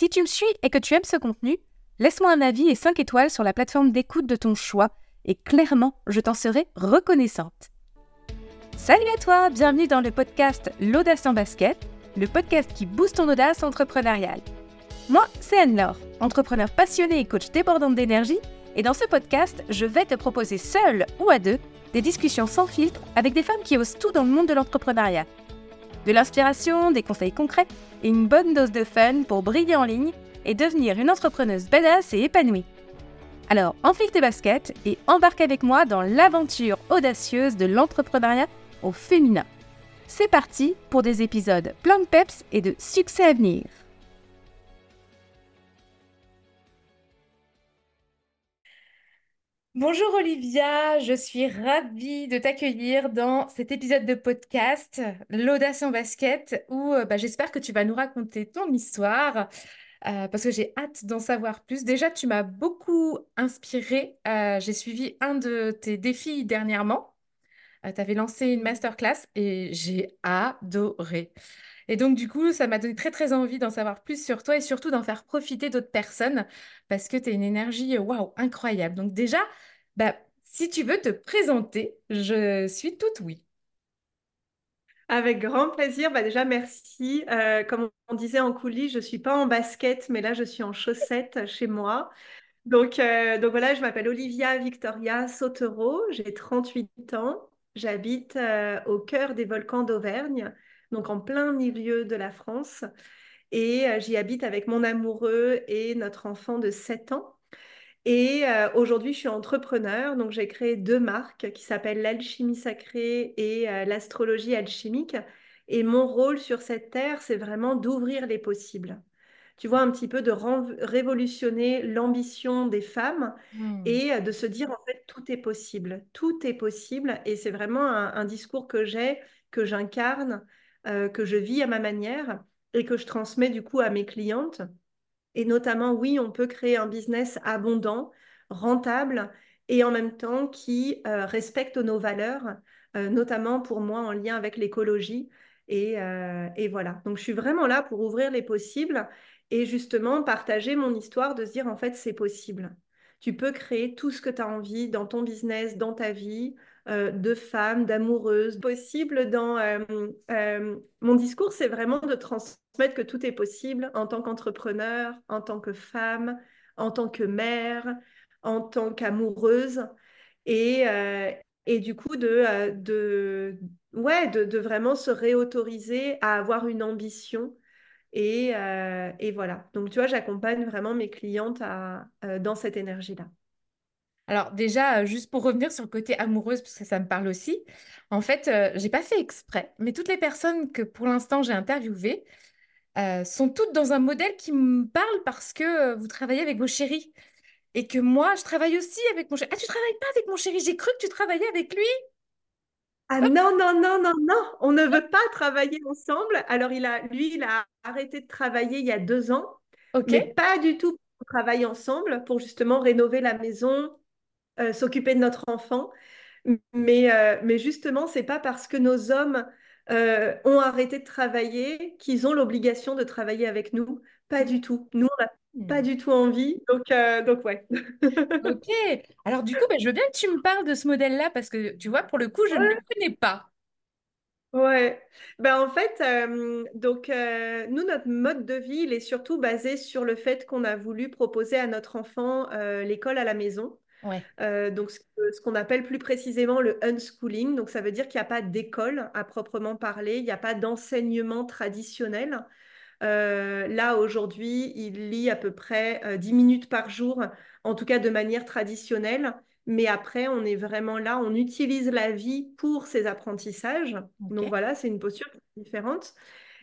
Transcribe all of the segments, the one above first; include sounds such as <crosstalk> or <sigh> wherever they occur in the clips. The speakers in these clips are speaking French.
Si tu me suis et que tu aimes ce contenu, laisse-moi un avis et 5 étoiles sur la plateforme d'écoute de ton choix et clairement, je t'en serai reconnaissante. Salut à toi, bienvenue dans le podcast L'audace en basket, le podcast qui booste ton audace entrepreneuriale. Moi, c'est Anne-Laure, entrepreneur passionné et coach débordante d'énergie, et dans ce podcast, je vais te proposer seule ou à deux des discussions sans filtre avec des femmes qui osent tout dans le monde de l'entrepreneuriat. De l'inspiration, des conseils concrets une bonne dose de fun pour briller en ligne et devenir une entrepreneuse badass et épanouie. Alors enfile tes baskets et embarque avec moi dans l'aventure audacieuse de l'entrepreneuriat au féminin. C'est parti pour des épisodes plein de peps et de succès à venir. Bonjour Olivia, je suis ravie de t'accueillir dans cet épisode de podcast, L'audace en basket, où euh, bah, j'espère que tu vas nous raconter ton histoire, euh, parce que j'ai hâte d'en savoir plus. Déjà, tu m'as beaucoup inspirée. Euh, j'ai suivi un de tes défis dernièrement. tu avais lancé une masterclass et j'ai adoré. Et donc, du coup, ça m'a donné très, très envie d'en savoir plus sur toi et surtout d'en faire profiter d'autres personnes parce que tu une énergie, waouh, incroyable. Donc, déjà, bah, si tu veux te présenter, je suis toute oui. Avec grand plaisir. Bah déjà, merci. Euh, comme on disait en coulisses, je ne suis pas en basket, mais là, je suis en chaussettes chez moi. Donc, euh, donc voilà, je m'appelle Olivia Victoria Sautereau, j'ai 38 ans. J'habite euh, au cœur des volcans d'Auvergne donc en plein milieu de la France. Et j'y habite avec mon amoureux et notre enfant de 7 ans. Et euh, aujourd'hui, je suis entrepreneur, donc j'ai créé deux marques qui s'appellent l'alchimie sacrée et euh, l'astrologie alchimique. Et mon rôle sur cette terre, c'est vraiment d'ouvrir les possibles. Tu vois, un petit peu de révolutionner l'ambition des femmes hmm. et de se dire, en fait, tout est possible. Tout est possible. Et c'est vraiment un discours que j'ai, que j'incarne euh, que je vis à ma manière et que je transmets du coup à mes clientes. Et notamment, oui, on peut créer un business abondant, rentable et en même temps qui euh, respecte nos valeurs, euh, notamment pour moi en lien avec l'écologie. Et, et, voilà, donc je suis vraiment là pour ouvrir les possibles et justement partager mon histoire de se dire en fait c'est possible. Tu peux créer tout ce que tu as envie dans ton business, dans ta vie, euh, de femmes, d'amoureuses. Possible dans euh, euh, mon discours, c'est vraiment de transmettre que tout est possible en tant qu'entrepreneur, en tant que femme, en tant que mère, en tant qu'amoureuse. Et, et du coup de, de ouais de, de, vraiment se réautoriser à avoir une ambition. Et, et voilà. Donc tu vois j'accompagne vraiment mes clientes dans cette énergie là alors déjà, euh, juste pour revenir sur le côté amoureuse, parce que ça me parle aussi, en fait, euh, j'ai pas fait exprès, mais toutes les personnes que pour l'instant j'ai interviewées euh, sont toutes dans un modèle qui me parle parce que vous travaillez avec vos chéris et que moi, je travaille aussi avec mon chéri. Ah, tu travailles pas avec mon chéri, j'ai cru que tu travaillais avec lui. Ah non, non, non, non, non, on ne veut pas travailler ensemble. Alors, il a, lui, il a arrêté de travailler il y a deux ans, Ok. mais pas du tout pour travailler ensemble, pour justement rénover la maison, euh, s'occuper de notre enfant. Mais, euh, mais justement, c'est pas parce que nos hommes euh, ont arrêté de travailler qu'ils ont l'obligation de travailler avec nous. Pas du tout. Nous, on n'a pas hmm. du tout envie. Donc, donc ouais. ok. Alors, du coup, ben, je veux bien que tu me parles de ce modèle-là parce que, tu vois, pour le coup, je ne le connais pas. Ouais, ben en fait, donc nous, notre mode de vie, il est surtout basé sur le fait qu'on a voulu proposer à notre enfant l'école à la maison. Euh, donc, ce, qu'on appelle plus précisément le unschooling. Donc, ça veut dire qu'il n'y a pas d'école à proprement parler, il n'y a pas d'enseignement traditionnel. Euh, là, aujourd'hui, il lit à peu près euh, 10 minutes par jour, en tout cas de manière traditionnelle. Mais après, on est vraiment là, on utilise la vie pour ses apprentissages. Donc voilà, c'est une posture différente.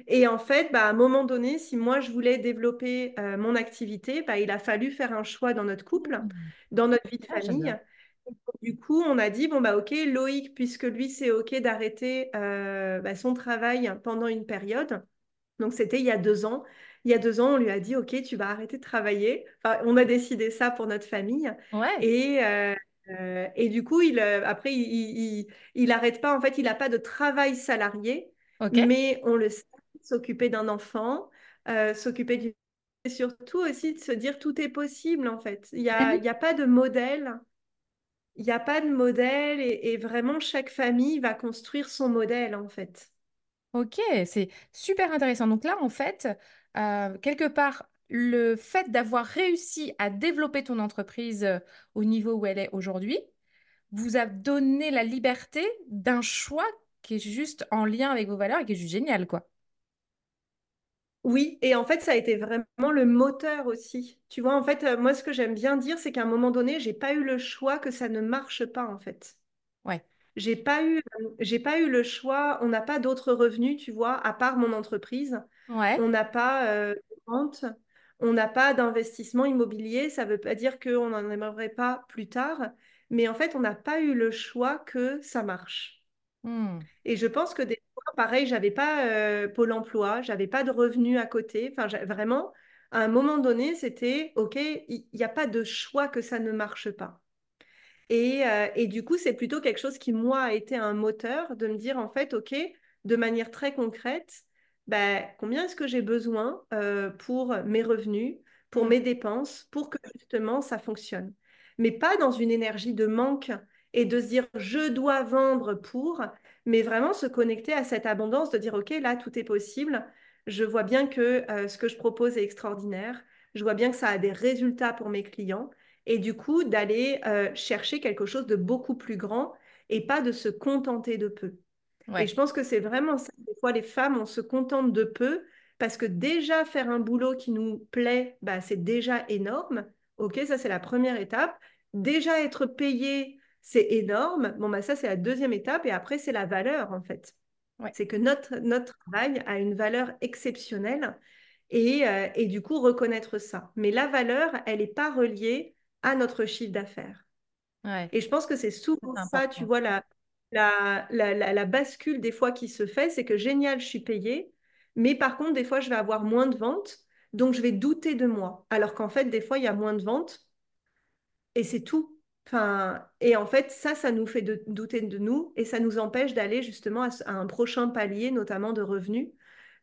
Et en fait, bah, à un moment donné, si moi je voulais développer euh, mon activité, bah, il a fallu faire un choix dans notre couple, mmh. dans notre vie de ah, famille. Du coup, on a dit, bon, bah ok, Loïc, puisque lui, c'est ok d'arrêter euh, bah, son travail pendant une période. Donc, c'était il y a deux ans. Il y a deux ans, on lui a dit, ok, tu vas arrêter de travailler. Enfin, on a décidé ça pour notre famille. Et, euh, et du coup, il, après, il n'arrête pas. En fait, il n'a pas de travail salarié. Mais on le sait, s'occuper d'un enfant, euh, s'occuper d'une surtout aussi de se dire tout est possible en fait. Il n'y a, y a pas de modèle. Il n'y a pas de modèle et, et vraiment chaque famille va construire son modèle en fait. Ok, c'est super intéressant. Donc là, en fait, euh, quelque part, le fait d'avoir réussi à développer ton entreprise euh, au niveau où elle est aujourd'hui, vous a donné la liberté d'un choix qui est juste en lien avec vos valeurs et qui est juste génial, quoi. Oui, et en fait, ça a été vraiment le moteur aussi. Tu vois, en fait, euh, moi, ce que j'aime bien dire, c'est qu'à un moment donné, j'ai pas eu le choix que ça ne marche pas, en fait. Ouais, J'ai pas eu, euh, j'ai pas eu le choix. On n'a pas d'autres revenus, tu vois, à part mon entreprise. ouais, On n'a pas euh, de vente, on n'a pas d'investissement immobilier. Ça veut pas dire qu'on n'en aimerait pas plus tard, mais en fait, on n'a pas eu le choix que ça marche. Hmm. Et je pense que des pareil, j'avais pas euh, Pôle emploi, j'avais pas de revenus à côté. Enfin, vraiment, à un moment donné, c'était OK, il n'y a pas de choix que ça ne marche pas. Et, euh, et du coup, c'est plutôt quelque chose qui, moi, a été un moteur de me dire, en fait, OK, de manière très concrète, ben, combien est-ce que j'ai besoin euh, pour mes revenus, pour Hmm. mes dépenses, pour que justement ça fonctionne. Mais pas dans une énergie de manque et de se dire, je dois vendre pour, mais vraiment se connecter à cette abondance, de dire, OK, là, tout est possible. Je vois bien que euh, ce que je propose est extraordinaire. Je vois bien que ça a des résultats pour mes clients et du coup d'aller euh, chercher quelque chose de beaucoup plus grand et pas de se contenter de peu. Et je pense que c'est vraiment ça. Des fois, les femmes, on se contente de peu parce que déjà faire un boulot qui nous plaît, bah, c'est déjà énorme. OK, ça c'est la première étape. Déjà être payé, c'est énorme. Bon, bah, ça c'est la deuxième étape et après c'est la valeur en fait. ouais, C'est que notre, notre travail a une valeur exceptionnelle et, euh, et du coup reconnaître ça. Mais la valeur, elle n'est pas reliée à notre chiffre d'affaires. ouais. Et je pense que c'est souvent ça, tu vois, la, la, la, la, la bascule des fois qui se fait, c'est que génial, je suis payée, mais par contre, des fois, je vais avoir moins de ventes, donc je vais douter de moi. Alors qu'en fait, des fois, il y a moins de ventes, et c'est tout. Enfin, et en fait, ça, ça nous fait de- douter de nous et ça nous empêche d'aller justement à, un prochain palier, notamment de revenus.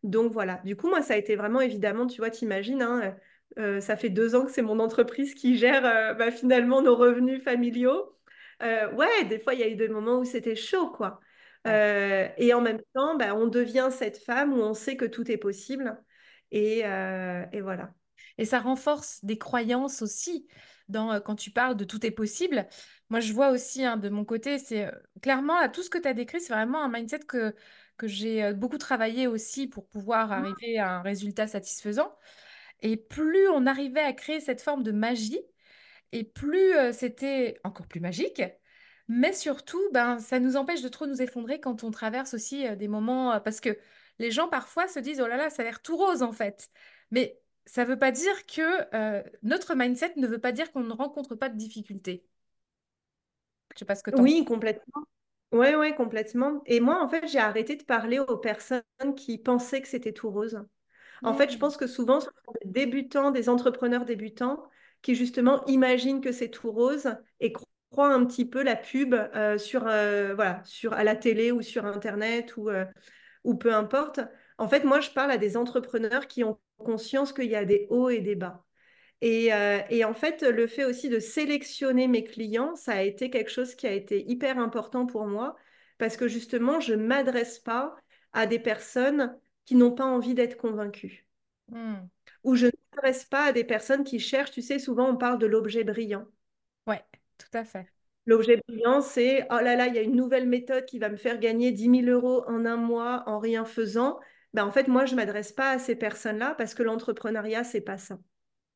Donc voilà. Du coup, moi, ça a été vraiment évidemment, tu vois, t'imagines, hein, euh, ça fait deux ans que c'est mon entreprise qui gère euh, bah, finalement nos revenus familiaux. Euh, ouais, des fois, il y a eu des moments où c'était chaud, quoi. Euh, et en même temps, bah, on devient cette femme où on sait que tout est possible. Et, euh, et voilà. Et ça renforce des croyances aussi. Dans, euh, quand tu parles de tout est possible, moi je vois aussi hein, de mon côté, c'est euh, clairement là, tout ce que tu as décrit, c'est vraiment un mindset que, que j'ai euh, beaucoup travaillé aussi pour pouvoir arriver à un résultat satisfaisant. Et plus on arrivait à créer cette forme de magie, et plus euh, c'était encore plus magique. Mais surtout, ben, ça nous empêche de trop nous effondrer quand on traverse aussi euh, des moments, euh, parce que les gens parfois se disent, oh là là, ça a l'air tout rose en fait. Mais ça ne veut pas dire que euh, notre mindset ne veut pas dire qu'on ne rencontre pas de difficultés. Je sais pas ce que t'en Oui, complètement. Ouais, ouais, complètement. Et moi, en fait, j'ai arrêté de parler aux personnes qui pensaient que c'était tout rose. En fait, je Hmm. pense que souvent, ce sont des débutants, des entrepreneurs débutants qui justement imaginent que c'est tout rose et croient un petit peu la pub euh, sur, euh, voilà, sur, à la télé ou sur Internet ou, ou peu importe. En fait, moi, je parle à des entrepreneurs qui ont conscience qu'il y a des hauts et des bas. Et, euh, et en fait, le fait aussi de sélectionner mes clients, ça a été quelque chose qui a été hyper important pour moi parce que justement, je ne m'adresse pas à des personnes qui n'ont pas envie d'être convaincues Hmm. ou je ne m'adresse pas à des personnes qui cherchent, tu sais, souvent on parle de l'objet brillant. Ouais, tout à fait. L'objet brillant, c'est, oh là là, il y a une nouvelle méthode qui va me faire gagner dix mille euros en un mois en rien faisant. Ben, en fait, moi, je ne m'adresse pas à ces personnes-là parce que l'entrepreneuriat, c'est pas ça.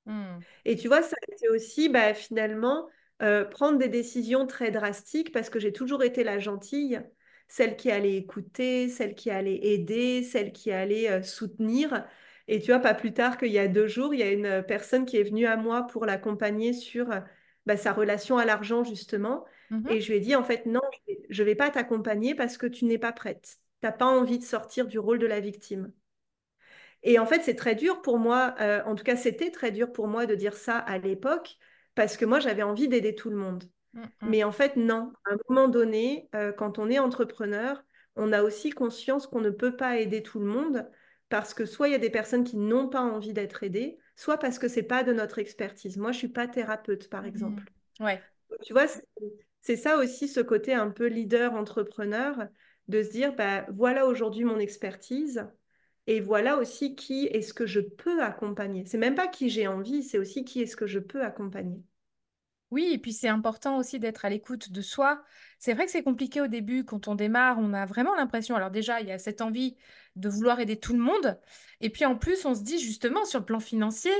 Hmm. Et tu vois, ça a été aussi bah, finalement euh, prendre des décisions très drastiques parce que j'ai toujours été la gentille, celle qui allait écouter, celle qui allait aider, celle qui allait euh, soutenir. Et tu vois, pas plus tard qu'il y a deux jours, il y a une personne qui est venue à moi pour l'accompagner sur euh, bah, sa relation à l'argent, justement. Mhm. Et je lui ai dit, en fait, non, je ne vais pas t'accompagner parce que tu n'es pas prête. Tu n'as pas envie de sortir du rôle de la victime. Et en fait, c'est très dur pour moi, euh, en tout cas, c'était très dur pour moi de dire ça à l'époque, parce que moi, j'avais envie d'aider tout le monde. Hmm, hmm. Mais en fait, non. À un moment donné, euh, quand on est entrepreneur, on a aussi conscience qu'on ne peut pas aider tout le monde, parce que soit il y a des personnes qui n'ont pas envie d'être aidées, soit parce que c'est pas de notre expertise. Moi, je suis pas thérapeute, par Mhm. exemple. Ouais. Tu vois, c'est c'est ça aussi ce côté un peu leader entrepreneur, de se dire, bah, voilà aujourd'hui mon expertise et voilà aussi qui est-ce que je peux accompagner. C'est même pas qui j'ai envie, c'est aussi qui est-ce que je peux accompagner. Oui, et puis c'est important aussi d'être à l'écoute de soi. C'est vrai que c'est compliqué au début, quand on démarre, on a vraiment l'impression, alors déjà, il y a cette envie de vouloir aider tout le monde, et puis en plus, on se dit justement sur le plan financier,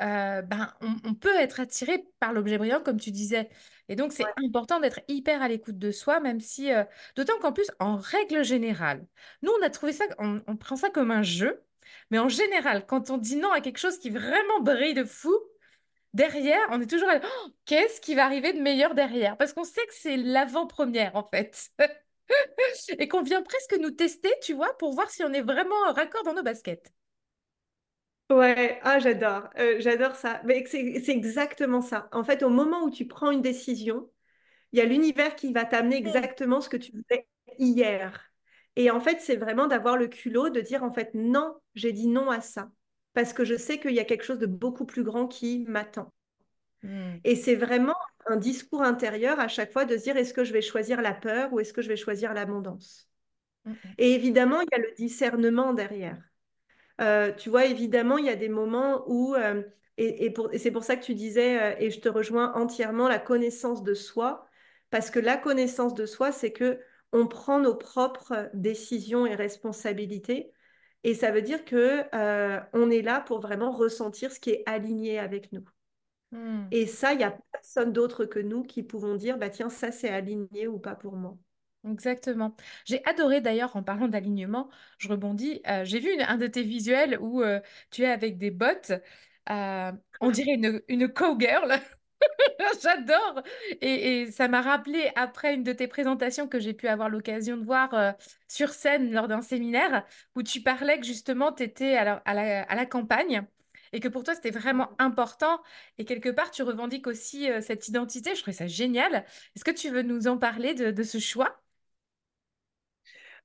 euh, ben, on, on peut être attiré par l'objet brillant, comme tu disais. Et donc, c'est important d'être hyper à l'écoute de soi, même si, euh, d'autant qu'en plus, en règle générale, nous, on a trouvé ça, on, on prend ça comme un jeu, mais en général, quand on dit non à quelque chose qui vraiment brille de fou, derrière, on est toujours là, Oh, qu'est-ce qui va arriver de meilleur derrière? Parce qu'on sait que c'est l'avant-première, en fait. <laughs> Et qu'on vient presque nous tester, tu vois, pour voir si on est vraiment raccord dans nos baskets. Ouais, ah j'adore, Euh, j'adore ça. Mais c'est c'est exactement ça. En fait, au moment où tu prends une décision, il y a l'univers qui va t'amener Mm. exactement ce que tu voulais hier. Et en fait, c'est vraiment d'avoir le culot de dire en fait non, j'ai dit non à ça parce que je sais qu'il y a quelque chose de beaucoup plus grand qui m'attend. Mm. Et c'est vraiment un discours intérieur à chaque fois de se dire est-ce que je vais choisir la peur ou est-ce que je vais choisir l'abondance? Mm, mm. Et évidemment, il y a le discernement derrière. Euh, tu vois, évidemment, il y a des moments où, euh, et, et pour- et c'est pour ça que tu disais, euh, et je te rejoins entièrement, la connaissance de soi, parce que la connaissance de soi, c'est que on prend nos propres décisions et responsabilités, et ça veut dire que on est là pour vraiment ressentir ce qui est aligné avec nous. Mm. Et ça, il n'y a personne d'autre que nous qui pouvons dire, bah tiens, ça c'est aligné ou pas pour moi. Exactement. J'ai adoré d'ailleurs, en parlant d'alignement, je rebondis, euh, j'ai vu une- un de tes visuels où euh, tu es avec des bottes, euh, on dirait une, une cowgirl. <laughs> J'adore. Et, et ça m'a rappelé après une de tes présentations que j'ai pu avoir l'occasion de voir euh, sur scène lors d'un séminaire où tu parlais que justement tu étais à la, à la, à la campagne et que pour toi c'était vraiment important et quelque part tu revendiques aussi euh, cette identité. Je trouvais ça génial. Est-ce que tu veux nous en parler de, de ce choix?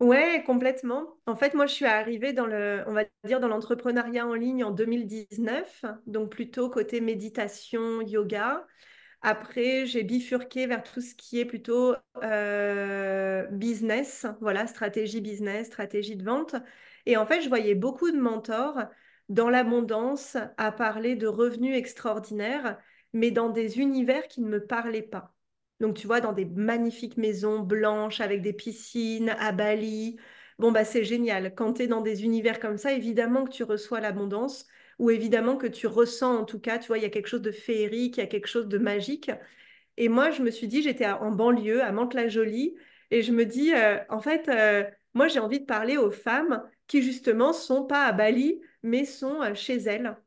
Ouais, complètement. En fait, moi, je suis arrivée dans le, on va dire, dans l'entrepreneuriat en ligne en 2019, donc plutôt côté méditation, yoga. Après, j'ai bifurqué vers tout ce qui est plutôt euh, business, voilà, stratégie business, stratégie de vente. Et en fait, je voyais beaucoup de mentors dans l'abondance à parler de revenus extraordinaires, mais dans des univers qui ne me parlaient pas. Donc, tu vois, dans des magnifiques maisons blanches avec des piscines à Bali. Bon, bah, c'est génial. Quand tu es dans des univers comme ça, évidemment que tu reçois l'abondance ou évidemment que tu ressens, en tout cas, tu vois, il y a quelque chose de féerique, il y a quelque chose de magique. Et moi, je me suis dit, j'étais en banlieue, à Mantes-la-Jolie, et je me dis, euh, en fait, euh, moi, j'ai envie de parler aux femmes qui, justement, sont pas à Bali, mais sont euh, chez elles.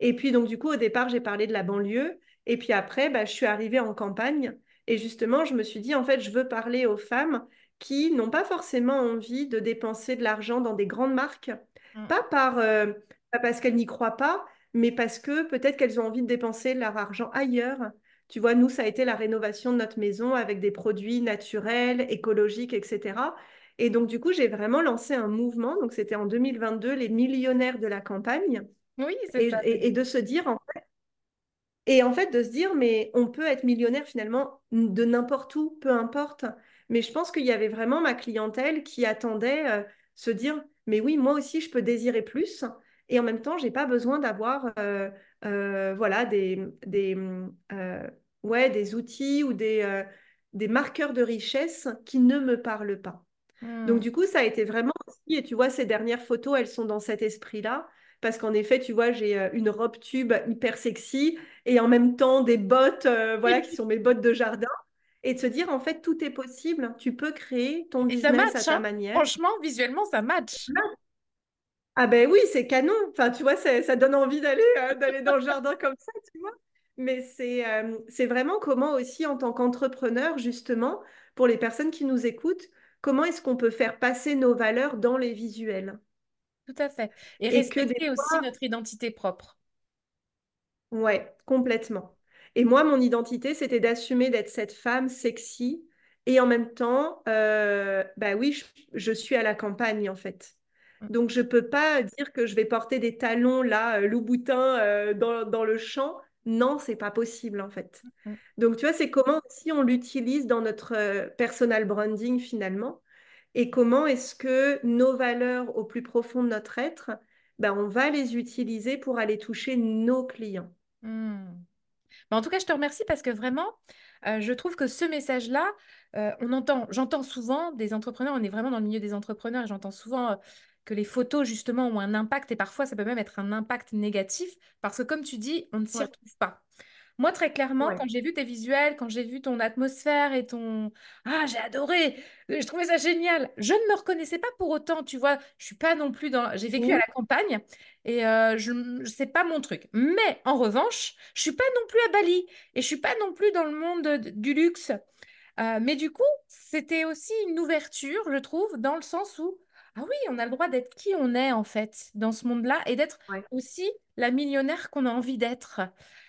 Et puis, donc, du coup, au départ, j'ai parlé de la banlieue. Et puis après, bah, je suis arrivée en campagne. Et justement, je me suis dit, en fait, je veux parler aux femmes qui n'ont pas forcément envie de dépenser de l'argent dans des grandes marques. Mm, Pas par, euh, pas parce qu'elles n'y croient pas, mais parce que peut-être qu'elles ont envie de dépenser leur argent ailleurs. Tu vois, nous, ça a été la rénovation de notre maison avec des produits naturels, écologiques, etc. Et donc, du coup, j'ai vraiment lancé un mouvement. Donc, c'était en 2022, les millionnaires de la campagne Oui, c'est et, ça. et- et de se dire, en- et en fait de se dire, mais on peut être millionnaire finalement de n'importe où, peu importe. Mais je pense qu'il y avait vraiment ma clientèle qui attendait euh, se dire, mais oui, moi aussi je peux désirer plus. Et en même temps, j'ai pas besoin d'avoir euh, euh, voilà des, des, ouais, des outils ou des, des marqueurs de richesse qui ne me parlent pas. Donc, Mm. du coup, ça a été vraiment aussi, et tu vois, ces dernières photos, elles sont dans cet esprit-là, parce qu'en effet, tu vois, j'ai euh, une robe tube hyper sexy et en même temps des bottes, euh, voilà, qui sont mes bottes de jardin. Et de se dire, en fait, tout est possible. Tu peux créer ton Et business à ta hein? manière. Franchement, visuellement, ça match. Ah ben oui, c'est canon. Enfin, tu vois, ça, ça donne envie d'aller euh, d'aller dans le jardin comme ça, tu vois. Mais c'est euh, c'est vraiment comment aussi, en tant qu'entrepreneur, justement, pour les personnes qui nous écoutent, comment est-ce qu'on peut faire passer nos valeurs dans les visuels? Tout à fait. Et Et que des respecter aussi fois, notre identité propre. ouais, complètement. Et moi, mon identité, c'était d'assumer d'être cette femme sexy et en même temps, euh, bah oui, je, je suis à la campagne en fait. mm, Donc, je ne peux pas dire que je vais porter des talons là, euh, Louboutin, euh, dans, dans le champ. Non, c'est pas possible en fait. mm, Donc, tu vois, c'est comment si on l'utilise dans notre personal branding finalement et comment est-ce que nos valeurs au plus profond de notre être, ben, on va les utiliser pour aller toucher nos clients? Mais en tout cas, je te remercie parce que vraiment, euh, je trouve que ce message-là, euh, on entend, j'entends souvent des entrepreneurs, on est vraiment dans le milieu des entrepreneurs, et j'entends souvent euh, que les photos, justement, ont un impact, et parfois, ça peut même être un impact négatif, parce que comme tu dis, on ne s'y Ouais, retrouve pas. Moi, très clairement, ouais. quand j'ai vu tes visuels, quand j'ai vu ton atmosphère et ton... Ah, j'ai adoré! Je trouvais ça génial. Je ne me reconnaissais pas pour autant, tu vois? Je suis pas non plus dans... J'ai vécu à la campagne et euh, je ne sais pas mon truc. Mais en revanche, je suis pas non plus à Bali et je suis pas non plus dans le monde de- du luxe. Euh, mais du coup, c'était aussi une ouverture, je trouve, dans le sens où, ah oui, on a le droit d'être qui on est en fait dans ce monde-là et d'être Ouais. aussi la millionnaire qu'on a envie d'être.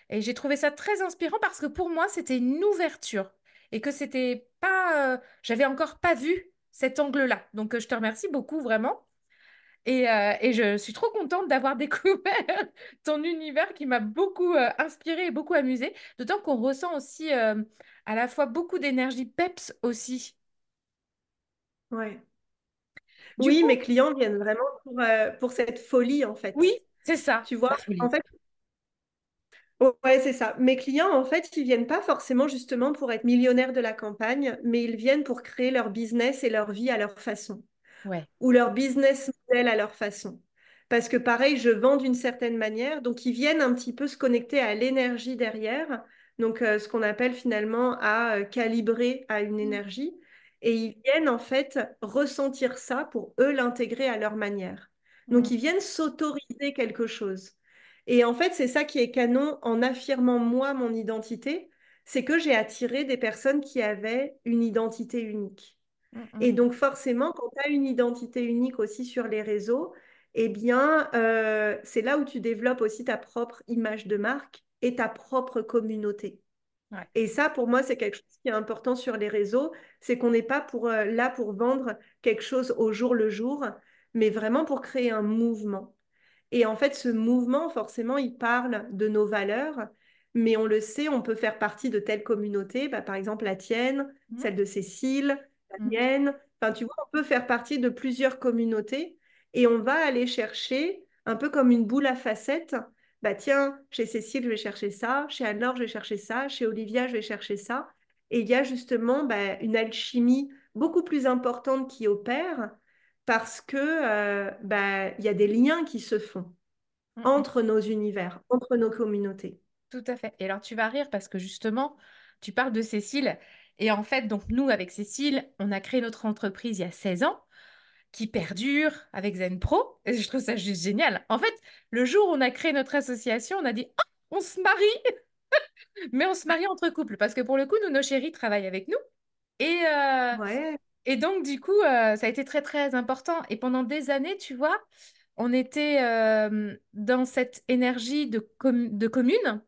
Et j'ai trouvé ça très inspirant parce que pour moi, c'était une ouverture et que c'était pas, euh, j'avais encore pas vu cet angle-là. Donc, euh, je te remercie beaucoup vraiment. Et, euh, et je suis trop contente d'avoir <laughs> découvert ton univers qui m'a beaucoup euh, inspirée et beaucoup amusée. D'autant qu'on ressent aussi à la fois beaucoup d'énergie peps aussi. Ouais. Du Oui, coup, mes clients viennent vraiment pour, pour cette folie, en oui, fait. c'est ça, Tu vois, en fait, ouais, c'est ça. Mes clients, en fait, ils viennent pas forcément justement pour être millionnaires de la campagne, mais ils viennent pour créer leur business et leur vie à leur façon. Ouais. ou leur business model à leur façon. Parce que pareil, je vends d'une certaine manière, donc ils viennent un petit peu se connecter à l'énergie derrière, donc euh, ce qu'on appelle finalement à euh, calibrer à une Mm, énergie, et ils viennent en fait ressentir ça pour eux l'intégrer à leur manière. Donc mm, ils viennent s'autoriser quelque chose. Et en fait, c'est ça qui est canon en affirmant moi mon identité, c'est que j'ai attiré des personnes qui avaient une identité unique. mm, Et mm. donc forcément, quand tu as une identité unique aussi sur les réseaux, eh bien, euh, c'est là où tu développes aussi ta propre image de marque et ta propre communauté. Ouais. Et ça, pour moi, c'est quelque chose qui est important sur les réseaux, c'est qu'on n'est pas pour, euh, là pour vendre quelque chose au jour le jour, mais vraiment pour créer un mouvement. Et en fait, ce mouvement, forcément, il parle de nos valeurs, mais on le sait, on peut faire partie de telle communauté, bah, par exemple la tienne, Mm, celle de Cécile, la mm, mienne. Enfin, tu vois, on peut faire partie de plusieurs communautés et on va aller chercher, un peu comme une boule à facettes, bah tiens, chez Cécile, je vais chercher ça, chez Anne-Laure, je vais chercher ça, chez Olivia, je vais chercher ça. Et il y a justement bah, une alchimie beaucoup plus importante qui opère parce que euh, bah, il y a des liens qui se font mm, mm. entre nos univers, entre nos communautés. Tout à fait. Et alors, tu vas rire parce que justement, tu parles de Cécile. Et en fait, donc nous, avec Cécile, on a créé notre entreprise il y a 16 ans. qui perdure avec Zen Pro. Et je trouve ça juste génial. En fait, le jour où on a créé notre association, on a dit, Ah, on se marie, <laughs> mais on se marie entre couples. Parce que pour le coup, nous, nos chéris travaillent avec nous. Et, euh, Ouais. Et donc, du coup, euh, ça a été très, très important. Et pendant des années, tu vois, on était euh, dans cette énergie de, com- de commune.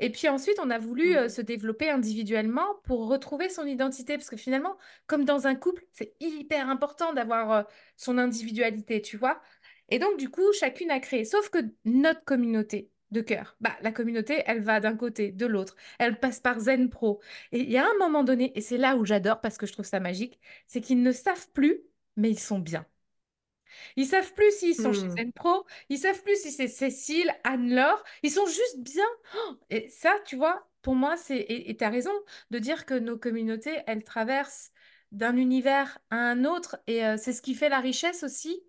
Et puis ensuite, on a voulu euh, Mhm. se développer individuellement pour retrouver son identité. Parce que finalement, comme dans un couple, c'est hyper important d'avoir son individualité, tu vois. Et donc, du coup, chacune a créé. Sauf que notre communauté de cœur, bah, la communauté, elle va d'un côté, de l'autre. Elle passe par Zen Pro. Et il y a un moment donné, et c'est là où j'adore parce que je trouve ça magique, c'est qu'ils ne savent plus, mais ils sont bien. Ils savent plus s'ils sont chez Mhm. Zen Pro, ils savent plus si c'est Cécile, Anne-Laure, ils sont juste bien. Et ça, tu vois, pour moi, c'est, et tu as raison de dire que nos communautés, elles traversent d'un univers à un autre, et euh, c'est ce qui fait la richesse aussi,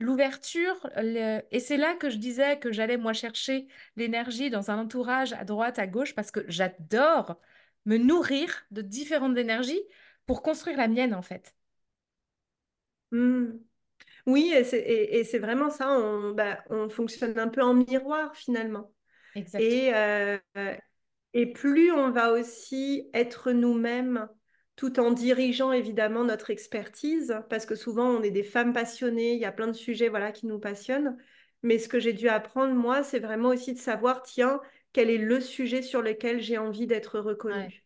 l'ouverture, le- et c'est là que je disais que j'allais, moi, chercher l'énergie dans un entourage à droite, à gauche, parce que j'adore me nourrir de différentes énergies pour construire la mienne, en fait. Mhm. Oui, et c'est et- et c'est vraiment ça, on, bah, on fonctionne un peu en miroir finalement. Exactement. Et, euh, et plus on va aussi être nous-mêmes tout en dirigeant évidemment notre expertise, parce que souvent on est des femmes passionnées, il y a plein de sujets voilà, qui nous passionnent. Mais ce que j'ai dû apprendre, moi, c'est vraiment aussi de savoir, tiens, quel est le sujet sur lequel j'ai envie d'être reconnue.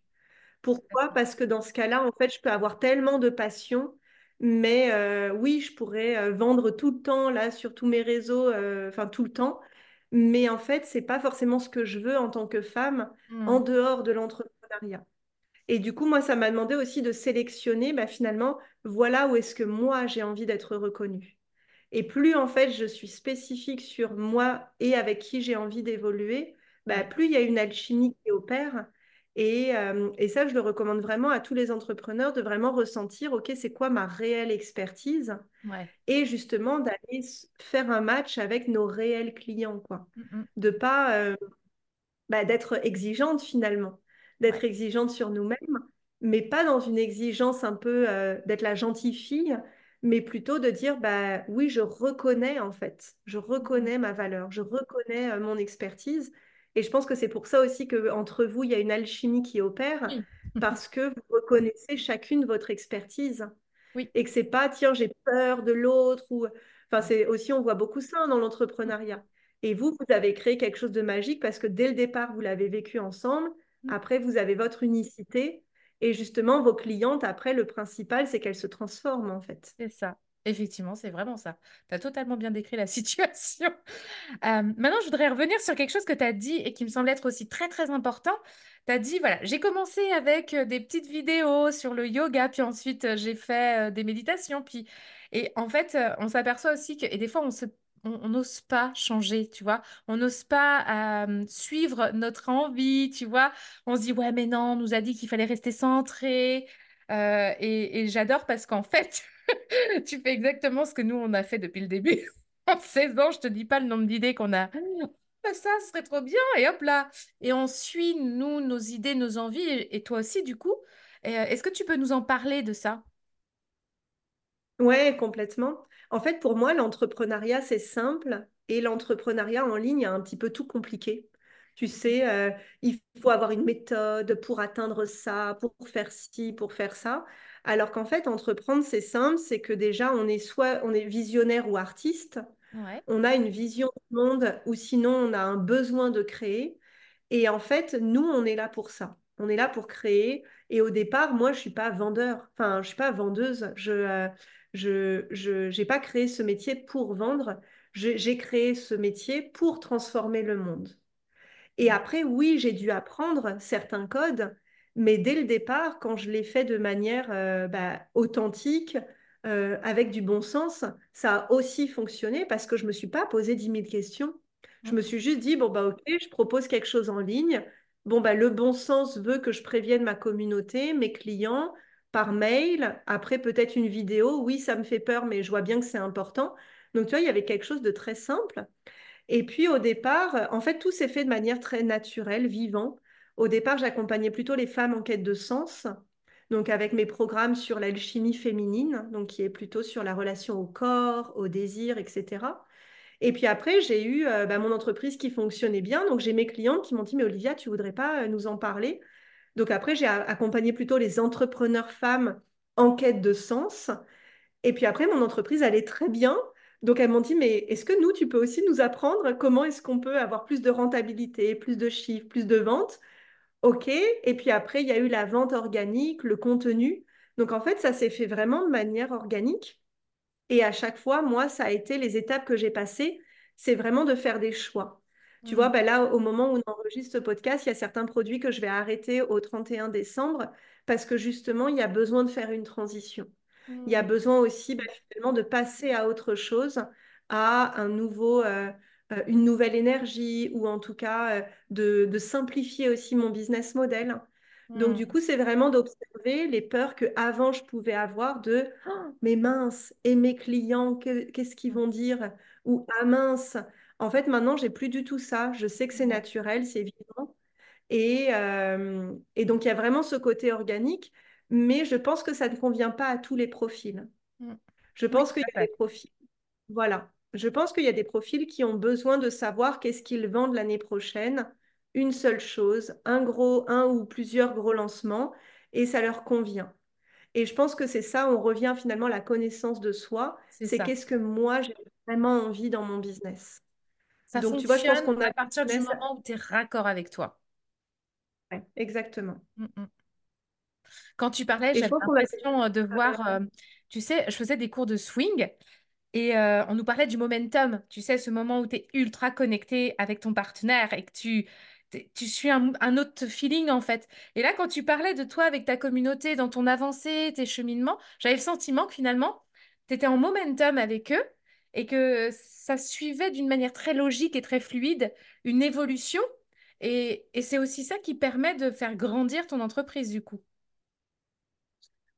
Pourquoi? Parce que dans ce cas-là, en fait, je peux avoir tellement de passion, Mais euh, oui, je pourrais euh, vendre tout le temps là sur tous mes réseaux, euh, enfin tout le temps. Mais en fait, c'est pas forcément ce que je veux en tant que femme en Mm. dehors de l'entrepreneuriat. Et du coup, moi, ça m'a demandé aussi de sélectionner, bah, finalement, voilà où est-ce que moi j'ai envie d'être reconnue. Et plus en fait je suis spécifique sur moi et avec qui j'ai envie d'évoluer, bah, plus il y a une alchimie qui opère. Et, euh, et ça, je le recommande vraiment à tous les entrepreneurs de vraiment ressentir, OK, c'est quoi ma réelle expertise? ouais. Et justement d'aller faire un match avec nos réels clients, quoi. Mm, mm. De pas, euh, bah, d'être exigeante finalement, Ouais. d'être exigeante sur nous-mêmes, mais pas dans une exigence un peu euh, d'être la gentille fille, mais plutôt de dire bah oui, je reconnais en fait, je reconnais ma valeur, je reconnais euh, mon expertise, et je pense que c'est pour ça aussi que entre vous il y a une alchimie qui opère Oui. <laughs> parce que vous reconnaissez chacune votre expertise Oui. et que c'est pas tiens j'ai peur de l'autre ou enfin c'est aussi on voit beaucoup ça hein, dans l'entrepreneuriat et vous vous avez créé quelque chose de magique parce que dès le départ vous l'avez vécu ensemble. Après vous avez votre unicité et justement vos clientes après le principal c'est qu'elles se transforment en fait C'est ça. Effectivement, c'est vraiment ça. Tu as totalement bien décrit la <laughs> situation. Euh, maintenant, je voudrais revenir sur quelque chose que tu as dit et qui me semble être aussi très, très important. Tu as dit, voilà, j'ai commencé avec euh, des petites vidéos sur le yoga, puis ensuite euh, j'ai fait des méditations. Puis... Et en fait, on s'aperçoit aussi que, et des fois, on se... On n'ose pas changer, tu vois. On n'ose pas suivre notre envie, tu vois. On se dit, ouais, mais non, on nous a dit qu'il fallait rester centré. Euh, et et j'adore parce qu'en fait, <laughs> tu fais exactement ce que nous, on a fait depuis le début. <laughs> En 16 ans, je te dis pas le nombre d'idées qu'on a. Ah, Ça, ce serait trop bien. Et hop là. Et on suit, nous, nos idées, nos envies. Et, et toi aussi, du coup. Euh, est-ce que tu peux nous en parler de ça? Ouais, complètement. En fait, pour moi, l'entrepreneuriat, c'est simple et l'entrepreneuriat en ligne est un petit peu tout compliqué. Tu sais, euh, il faut avoir une méthode pour atteindre ça, pour faire ci, pour faire ça. Alors qu'en fait, entreprendre, c'est simple, c'est que déjà, on est soit on est visionnaire ou artiste, Ouais. on a une vision du monde ou sinon on a un besoin de créer. Et en fait, nous, on est là pour ça. On est là pour créer. Et au départ, moi, je suis pas vendeur. Enfin, je suis pas vendeuse. Je, euh, je, j'ai pas créé ce métier pour vendre. J'ai créé ce métier pour transformer le monde. Et après, oui, j'ai dû apprendre certains codes, mais dès le départ, quand je l'ai fait de manière euh, bah, authentique, euh, avec du bon sens, ça a aussi fonctionné parce que je ne me suis pas posé dix mille questions. Je me suis juste dit, bon, bah, ok, je propose quelque chose en ligne. Bon, bah, le bon sens veut que je prévienne ma communauté, mes clients, par mail. Après, peut-être une vidéo. Oui, ça me fait peur, mais je vois bien que c'est important. Donc, tu vois, il y avait quelque chose de très simple. Et puis au départ, euh, en fait, tout s'est fait de manière très naturelle, vivant. Au départ, j'accompagnais plutôt les femmes en quête de sens, donc avec mes programmes sur l'alchimie féminine, donc qui est plutôt sur la relation au corps, au désir, etc. Et puis après, j'ai eu euh, bah, mon entreprise qui fonctionnait bien, donc j'ai mes clientes qui m'ont dit, mais Olivia, tu voudrais pas euh, nous en parler? Donc après, j'ai accompagné plutôt les entrepreneurs femmes en quête de sens. Et puis après, mon entreprise allait très bien. Donc, elles m'ont dit, mais est-ce que nous, tu peux aussi nous apprendre comment est-ce qu'on peut avoir plus de rentabilité, plus de chiffres, plus de ventes? OK. Et puis après, il y a eu la vente organique, le contenu. Donc, en fait, ça s'est fait vraiment de manière organique. Et à chaque fois, moi, ça a été les étapes que j'ai passées, c'est vraiment de faire des choix. Tu vois, Mm, ben là, au moment où on enregistre ce podcast, il y a certains produits que je vais arrêter au 31 décembre parce que justement, il y a besoin de faire une transition. Il y a mm, besoin aussi ben, finalement de passer à autre chose, à un nouveau, euh, euh, une nouvelle énergie ou en tout cas euh, de, de simplifier aussi mon business model. Donc, du mm, coup, c'est vraiment d'observer les peurs que avant je pouvais avoir de Oh, mais mince, et mes clients, que- qu'est-ce qu'ils vont dire? Ou ah mince. En fait, maintenant, j'ai plus du tout ça. Je sais que c'est Ouais. naturel, c'est vivant. Et, euh, et donc, il y a vraiment ce côté organique, mais je pense que ça ne convient pas à tous les profils. Mm. Je pense qu'il y a des profils. Voilà. Je pense qu'il y a des profils qui ont besoin de savoir qu'est-ce qu'ils vendent l'année prochaine. Une seule chose, un gros, un ou plusieurs gros lancements, et ça leur convient. Et je pense que c'est ça, on revient finalement à la connaissance de soi. C'est qu'est-ce que moi j'ai vraiment envie dans mon business. Ça Donc, tu vois, je pense qu'on a à partir du moment où tu es raccord avec toi. Ouais, exactement. Mm, mm. Quand tu parlais, j'avais a l'impression euh, de voir euh, tu sais, je faisais des cours de swing et euh, on nous parlait du momentum, tu sais, ce moment où tu es ultra connecté avec ton partenaire et que tu suis un, un autre feeling en fait. Et là, quand tu parlais de toi avec ta communauté, dans ton avancée, tes cheminements, j'avais le sentiment que finalement, tu étais en momentum avec eux et que ça suivait d'une manière très logique et très fluide une évolution. Et, et c'est aussi ça qui permet de faire grandir ton entreprise du coup.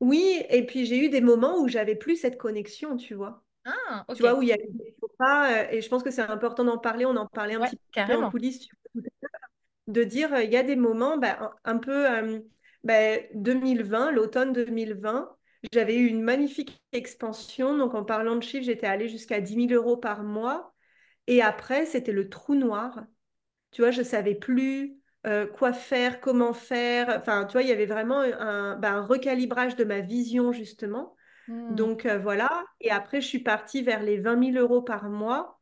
Oui, et puis j'ai eu des moments où j'avais plus cette connexion, tu vois. Ah, Tu ok. vois, où il y a des pas, euh, et je pense que c'est important d'en parler, on en parlait un Ouais, petit peu en coulisses, tu de dire, euh, il y a des moments, bah, un, un peu, euh, bah, 2020, l'automne 2020, j'avais eu une magnifique expansion, donc en parlant de chiffres, j'étais allée jusqu'à dix mille euros par mois, et après, c'était le trou noir. Tu vois, je savais plus euh, quoi faire, comment faire, enfin, tu vois, il y avait vraiment un, un recalibrage de ma vision, justement. Hmm. Donc euh, voilà, et après je suis partie vers les vingt mille euros par mois.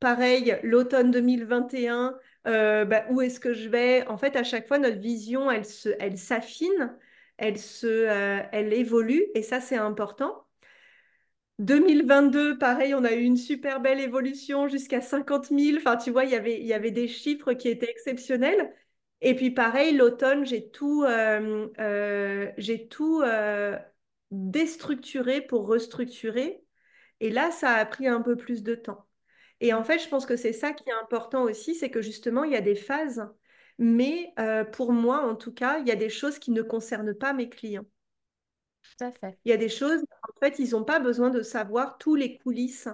Pareil, l'automne 2021, euh, bah, où est-ce que je vais? En fait, à chaque fois, notre vision, elle s'affine, elle se, euh, elle évolue, et ça, c'est important. 2022, pareil, on a eu une super belle évolution jusqu'à 50 000. Enfin, tu vois, il y avait, il y avait des chiffres qui étaient exceptionnels. Et puis pareil, l'automne, j'ai tout, euh, euh, tout déstructuré pour restructurer. Et là, ça a pris un peu plus de temps. Et en fait, je pense que c'est ça qui est important aussi, c'est que justement, il y a des phases. Mais euh, pour moi, en tout cas, il y a des choses qui ne concernent pas mes clients. Tout à fait. Il y a des choses, en fait, ils n'ont pas besoin de savoir tous les coulisses.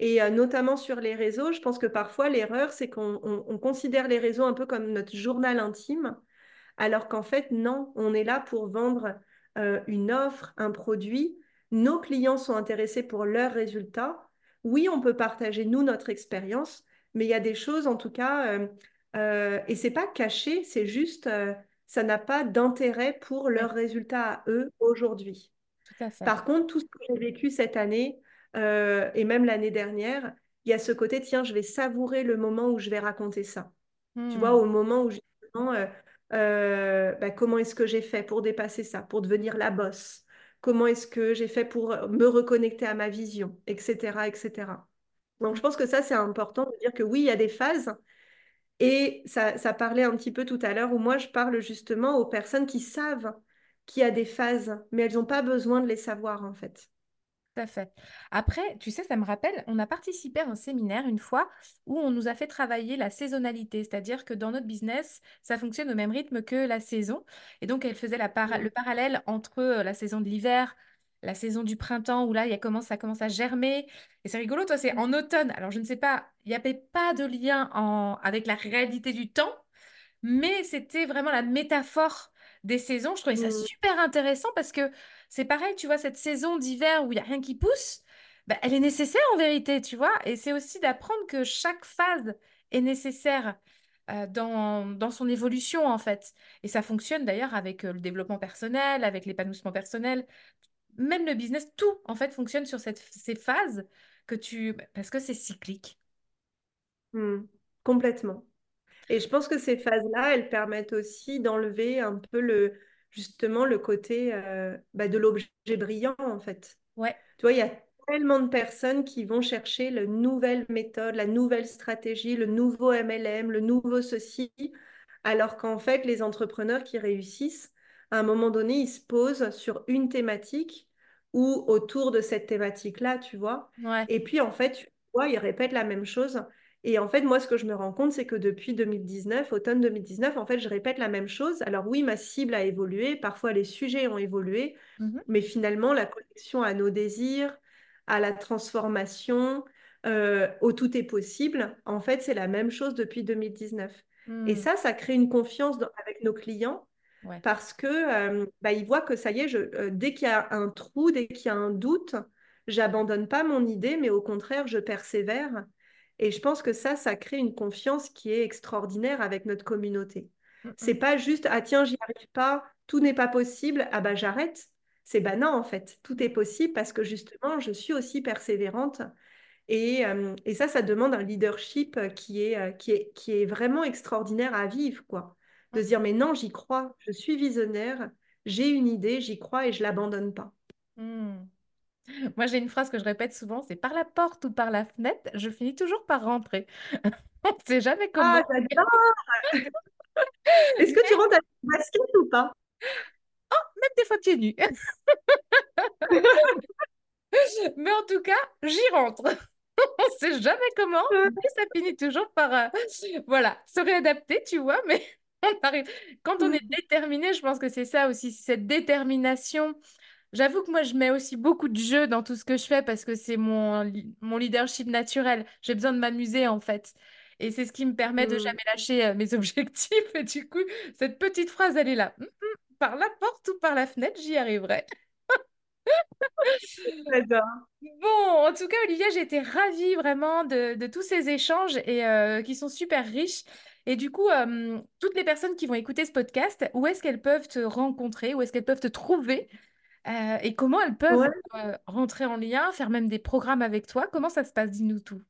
Et euh, notamment sur les réseaux, je pense que parfois l'erreur, c'est qu'on on- on considère les réseaux un peu comme notre journal intime, alors qu'en fait, non, on est là pour vendre euh, une offre, un produit. Nos clients sont intéressés pour leurs résultats. Oui, on peut partager, nous, notre expérience, mais il y a des choses, en tout cas, euh, euh, et c'est pas caché, c'est juste, euh, ça n'a pas d'intérêt pour leurs résultats à eux aujourd'hui. Par contre, tout ce que j'ai vécu cette année euh, et même l'année dernière, il y a ce côté, tiens, je vais savourer le moment où je vais raconter ça. Tu vois, Hmm. au moment où justement, euh, bah, comment est-ce que j'ai fait pour dépasser ça, pour devenir la bosse? Comment est-ce que j'ai fait pour me reconnecter à ma vision, etc., etc. Donc, je pense que ça, c'est important de dire que oui, il y a des phases. Et ça, ça parlait un petit peu tout à l'heure où moi, je parle justement aux personnes qui savent qu'il y a des phases, mais elles n'ont pas besoin de les savoir, en fait. Tout à fait. Après, tu sais, ça me rappelle, on a participé à un séminaire une fois où on nous a fait travailler la saisonnalité, c'est-à-dire que dans notre business, ça fonctionne au même rythme que la saison. Et donc, elle faisait la para- le parallèle entre euh, la saison de l'hiver, la saison du printemps, où là, il y a commence, ça commence à germer. Et c'est rigolo, toi, c'est en automne. Alors, je ne sais pas, il n'y avait pas de lien en... avec la réalité du temps, mais c'était vraiment la métaphore des saisons. Je trouvais ça Mm, super intéressant parce que c'est pareil, tu vois, cette saison d'hiver où il n'y a rien qui pousse, bah, elle est nécessaire en vérité, tu vois. Et c'est aussi d'apprendre que chaque phase est nécessaire euh, dans, dans son évolution, en fait. Et ça fonctionne d'ailleurs avec euh, le développement personnel, avec l'épanouissement personnel, même le business, tout, en fait, fonctionne sur cette, ces phases que tu... parce que c'est cyclique. mm, complètement. Et je pense que ces phases-là, elles permettent aussi d'enlever un peu le, justement le côté euh, bah, de l'objet brillant, en fait. Ouais, Tu vois, il y a tellement de personnes qui vont chercher la nouvelle méthode, la nouvelle stratégie, le nouveau MLM, le nouveau ceci, alors qu'en fait, les entrepreneurs qui réussissent, à un moment donné, ils se posent sur une thématique ou autour de cette thématique-là, tu vois. ouais. Et puis, en fait, tu vois, ils répètent la même chose. Et en fait, moi, ce que je me rends compte, c'est que depuis 2019, automne 2019, en fait, je répète la même chose. Alors oui, ma cible a évolué, parfois les sujets ont évolué, Mhm. mais finalement, la connexion à nos désirs, à la transformation, euh, au tout est possible, en fait, c'est la même chose depuis 2019. Et Mm. ça, ça crée une confiance dans- avec nos clients Ouais. parce que euh, bah, ils voient que ça y est, je, euh, dès qu'il y a un trou, dès qu'il y a un doute, j'abandonne pas mon idée, mais au contraire, je persévère. Et je pense que ça, ça crée une confiance qui est extraordinaire avec notre communauté. Mm, C'est mm. pas juste, ah tiens, j'y arrive pas, tout n'est pas possible, ah bah j'arrête. C'est bah non, en fait, tout est possible parce que justement, je suis aussi persévérante. Et, euh, et ça, ça demande un leadership euh, qui est, qui est, qui est vraiment extraordinaire à vivre, quoi. De se dire, mais non, j'y crois, je suis visionnaire, j'ai une idée, j'y crois et je l'abandonne pas. Mm. Moi, j'ai une phrase que je répète souvent, c'est par la porte ou par la fenêtre, je finis toujours par rentrer. <laughs> On ne sait jamais Ah, comment. j'adore! Est-ce que tu rentres avec le basket ou pas? Même des fois pieds nus. <laughs> Mais en tout cas, j'y rentre. <laughs> On ne sait jamais comment, mais ça finit toujours par, euh, voilà, se réadapter, tu vois, mais on arrive. Quand on est déterminé, je pense que c'est ça aussi, cette détermination. J'avoue que moi, je mets aussi beaucoup de jeu dans tout ce que je fais parce que c'est mon, mon leadership naturel. J'ai besoin de m'amuser, en fait. Et c'est ce qui me permet de Hmm, jamais lâcher euh, mes <laughs> objectifs. Et du coup, cette petite phrase, elle est là. Hum, hum, Par la porte ou par la fenêtre, j'y arriverai. j'adore. Bon, en tout cas, Olivia, j'ai été ravie vraiment de, de tous ces échanges et euh, qui sont super riches. Et du coup, euh, toutes les personnes qui vont écouter ce podcast, où est-ce qu'elles peuvent te rencontrer, où est-ce qu'elles peuvent te trouver euh, et comment elles peuvent Ouais. euh, rentrer en lien, faire même des programmes avec toi? Comment ça se passe? Dis-nous tout.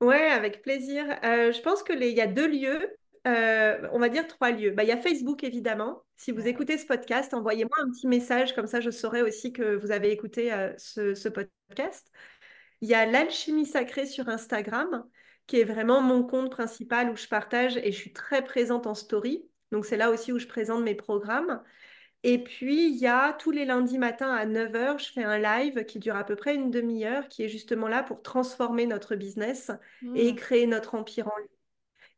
Ouais, avec plaisir. Je pense que les, il y a deux lieux, on va dire trois lieux. Bah, il y a Facebook, évidemment. Si vous Ouais. écoutez ce podcast, envoyez-moi un petit message, comme ça je saurai aussi que vous avez écouté ce, ce podcast. Il y a l'Alchimie Sacrée sur Instagram, qui est vraiment mon compte principal où je partage et je suis très présente en story. Donc c'est là aussi où je présente mes programmes. Et puis, il y a tous les lundis matins à 9 heures, je fais un live qui dure à peu près une demi-heure, qui est justement là pour transformer notre business et Hmm, créer notre empire en ligne.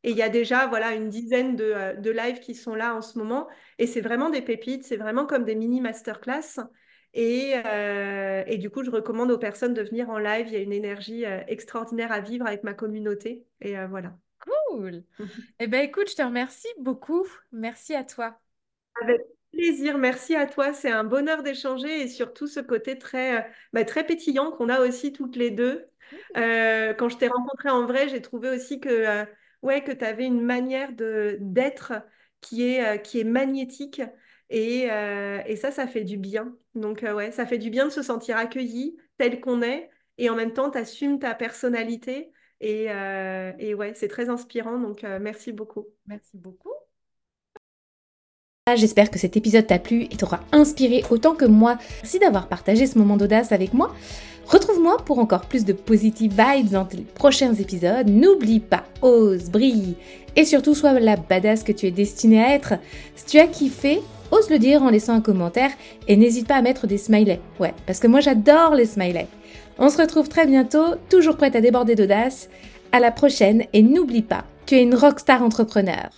Et il y a déjà voilà, une dizaine de, euh, de lives qui sont là en ce moment. Et c'est vraiment des pépites, c'est vraiment comme des mini masterclass. Et, euh, et du coup, je recommande aux personnes de venir en live. Il y a une énergie euh, extraordinaire à vivre avec ma communauté. Et euh, voilà. cool. Eh bien, écoute, je te remercie beaucoup. Merci à toi. Avec plaisir, merci à toi. C'est un bonheur d'échanger et surtout ce côté très, bah, très pétillant qu'on a aussi toutes les deux. Euh, quand je t'ai rencontrée en vrai, j'ai trouvé aussi que, ouais, que tu avais une manière de, d'être qui est, qui est magnétique et, euh, et ça, ça fait du bien. Donc, euh, ouais, ça fait du bien de se sentir accueilli tel qu'on est et en même temps, tu assumes ta personnalité et, euh, et ouais, c'est très inspirant. Donc, euh, merci beaucoup. Merci beaucoup. Ah, J'espère que cet épisode t'a plu et t'aura inspiré autant que moi. Merci d'avoir partagé ce moment d'audace avec moi. Retrouve-moi pour encore plus de positive vibes dans les prochains épisodes. N'oublie pas, ose, brille et surtout sois la badass que tu es destinée à être. Si tu as kiffé, ose le dire en laissant un commentaire et n'hésite pas à mettre des smileys. Ouais, parce que moi j'adore les smileys. On se retrouve très bientôt, toujours prête à déborder d'audace. À la prochaine et n'oublie pas, tu es une rockstar entrepreneur.